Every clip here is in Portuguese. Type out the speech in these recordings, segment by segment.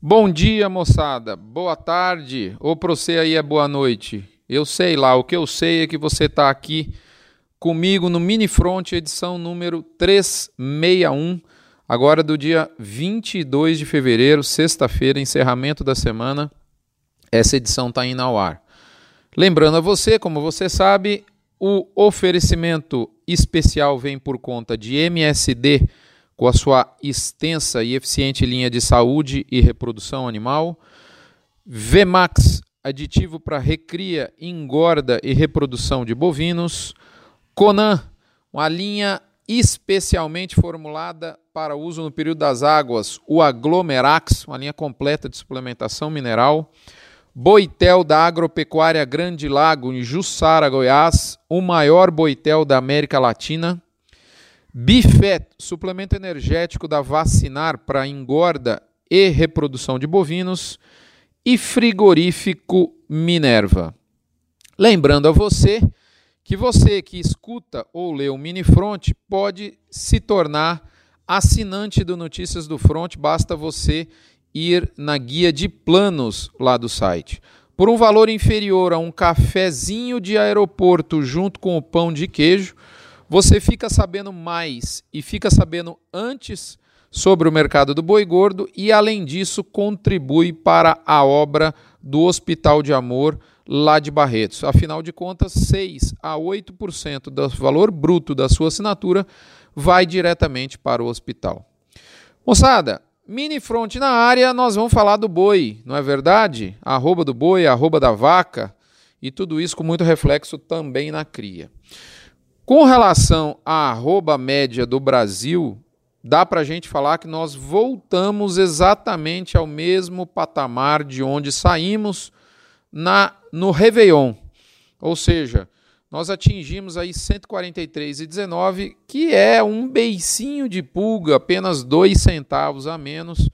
Bom dia, moçada. Boa tarde. Ou para você aí é boa noite. Eu sei lá. O que eu sei é que você está aqui comigo no Mini Front, edição número 361, agora do dia 22 de fevereiro, sexta-feira, encerramento da semana. Essa edição está indo ao ar. Lembrando a você, como você sabe, o oferecimento especial vem por conta de MSD com a sua extensa e eficiente linha de saúde e reprodução animal. Vmax, aditivo para recria, engorda e reprodução de bovinos. Conan, uma linha especialmente formulada para uso no período das águas, o Aglomerax, uma linha completa de suplementação mineral. Boitel da Agropecuária Grande Lago, em Jussara, Goiás, o maior boitel da América Latina. Bifet, suplemento energético da Vacinar para engorda e reprodução de bovinos. E frigorífico Minerva. Lembrando a você que você que escuta ou lê o Mini Front pode se tornar assinante do Notícias do Front, basta você ir na guia de planos lá do site. Por um valor inferior a um cafezinho de aeroporto junto com o pão de queijo, você fica sabendo mais e fica sabendo antes sobre o mercado do boi gordo e, além disso, contribui para a obra do Hospital de Amor lá de Barretos. Afinal de contas, 6 a 8% do valor bruto da sua assinatura vai diretamente para o hospital. Moçada, mini front na área, nós vamos falar do boi, não é verdade? Arroba do boi, arroba da vaca e tudo isso com muito reflexo também na cria. Com relação à arroba média do Brasil, dá para a gente falar que nós voltamos exatamente ao mesmo patamar de onde saímos na no Réveillon. Ou seja, nós atingimos aí 143,19, que é um beicinho de pulga, apenas dois centavos a menos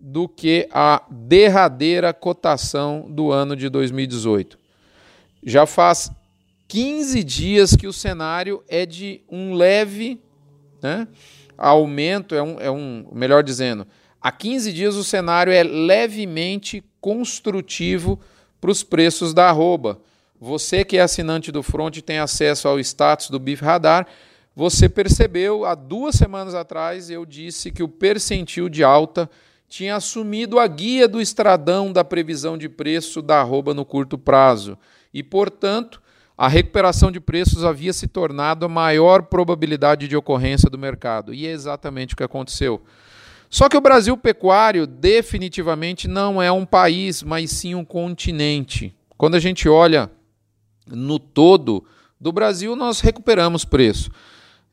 do que a derradeira cotação do ano de 2018. Já faz 15 dias que o cenário é de um leve né, aumento, é um, é um, melhor dizendo, há 15 dias o cenário é levemente construtivo para os preços da arroba. Você que é assinante do Front tem acesso ao status do BIF Radar. Você percebeu, há duas semanas atrás, eu disse que o percentil de alta tinha assumido a guia do estradão da previsão de preço da arroba no curto prazo. E, portanto, a recuperação de preços havia se tornado a maior probabilidade de ocorrência do mercado. E é exatamente o que aconteceu. Só que o Brasil pecuário definitivamente não é um país, mas sim um continente. Quando a gente olha no todo do Brasil, nós recuperamos preço.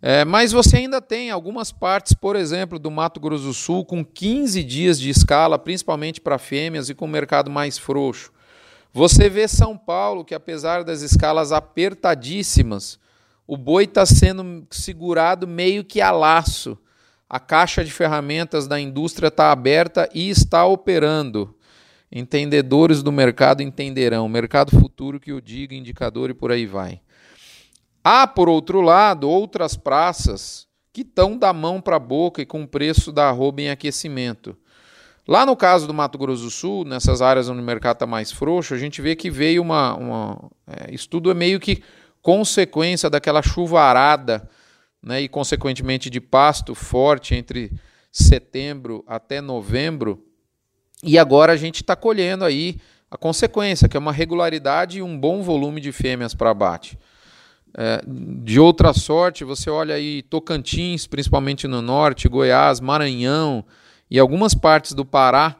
É, mas você ainda tem algumas partes, por exemplo, do Mato Grosso do Sul, com 15 dias de escala, principalmente para fêmeas e com mercado mais frouxo. Você vê São Paulo, que apesar das escalas apertadíssimas, o boi está sendo segurado meio que a laço. A caixa de ferramentas da indústria está aberta e está operando. Entendedores do mercado entenderão. Mercado futuro que o diga, indicador e por aí vai. Há, por outro lado, outras praças que estão da mão para a boca e com preço da arroba em aquecimento. Lá no caso do Mato Grosso do Sul, nessas áreas onde o mercado está mais frouxo, a gente vê que veio uma. uma é, isso tudo é meio que consequência daquela chuvarada né, e, consequentemente, de pasto forte entre setembro até novembro. E agora a gente está colhendo aí a consequência, que é uma regularidade e um bom volume de fêmeas para abate. É, de outra sorte, você olha aí Tocantins, principalmente no norte, Goiás, Maranhão e algumas partes do Pará,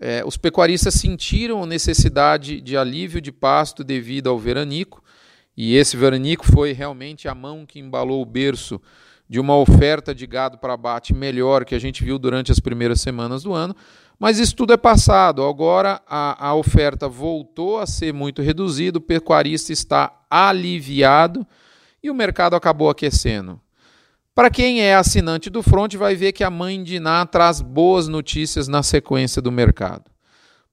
é, os pecuaristas sentiram necessidade de alívio de pasto devido ao veranico, e esse veranico foi realmente a mão que embalou o berço de uma oferta de gado para abate melhor que a gente viu durante as primeiras semanas do ano, mas isso tudo é passado. Agora a, a oferta voltou a ser muito reduzida, o pecuarista está aliviado e o mercado acabou aquecendo. Para quem é assinante do Front, vai ver que a mãe de Ná traz boas notícias na sequência do mercado.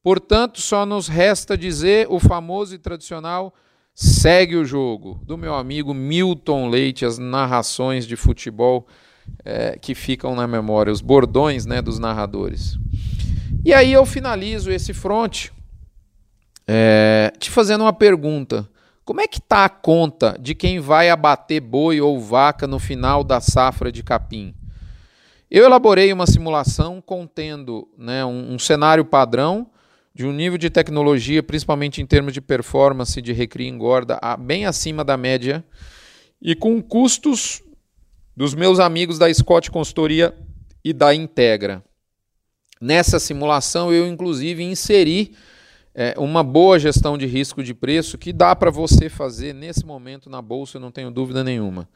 Portanto, só nos resta dizer o famoso e tradicional segue o jogo do meu amigo Milton Leite, as narrações de futebol é, que ficam na memória, os bordões né, dos narradores. E aí eu finalizo esse front é, te fazendo uma pergunta. Como é que está a conta de quem vai abater boi ou vaca no final da safra de capim? Eu elaborei uma simulação contendo né, um, um cenário padrão de um nível de tecnologia, principalmente em termos de performance de recria e engorda, bem acima da média, e com custos dos meus amigos da Scott Consultoria e da Integra. Nessa simulação, eu inclusive inseri é, uma boa gestão de risco de preço que dá para você fazer nesse momento na bolsa, eu não tenho dúvida nenhuma.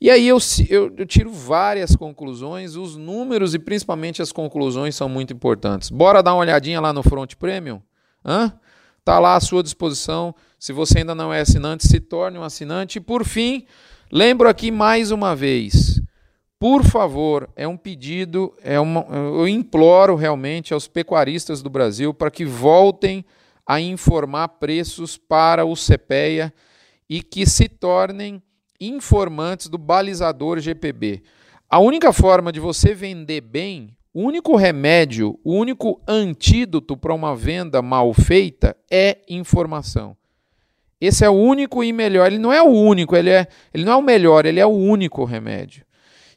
E aí eu, eu, eu, tiro várias conclusões, os números e principalmente as conclusões são muito importantes. Bora dar uma olhadinha lá no Front Premium? Hã? Tá lá à sua disposição. Se você ainda não é assinante, se torne um assinante. E por fim, lembro aqui mais uma vez, por favor, é um pedido, é uma, eu imploro realmente aos pecuaristas do Brasil para que voltem a informar preços para o CPEA e que se tornem informantes do balizador GPB. A única forma de você vender bem, o único remédio, o único antídoto para uma venda mal feita é informação. Esse é o único e melhor. Ele não é o único, ele, é, ele não é o melhor, ele é o único remédio.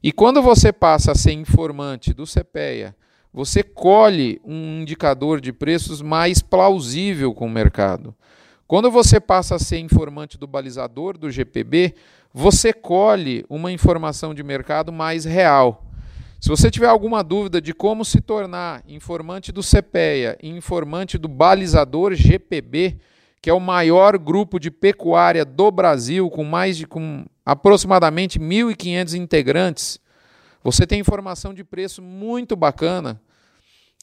E quando você passa a ser informante do CPEA, você colhe um indicador de preços mais plausível com o mercado. Quando você passa a ser informante do balizador do GPB, você colhe uma informação de mercado mais real. Se você tiver alguma dúvida de como se tornar informante do CPEA e informante do balizador GPB, que é o maior grupo de pecuária do Brasil, com mais de com aproximadamente 1.500 integrantes. Você tem informação de preço muito bacana.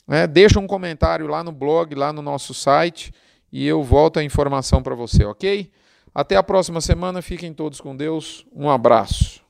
Né? Deixa um comentário lá no blog, lá no nosso site, e eu volto a informação para você, ok? Até a próxima semana. Fiquem todos com Deus. Um abraço.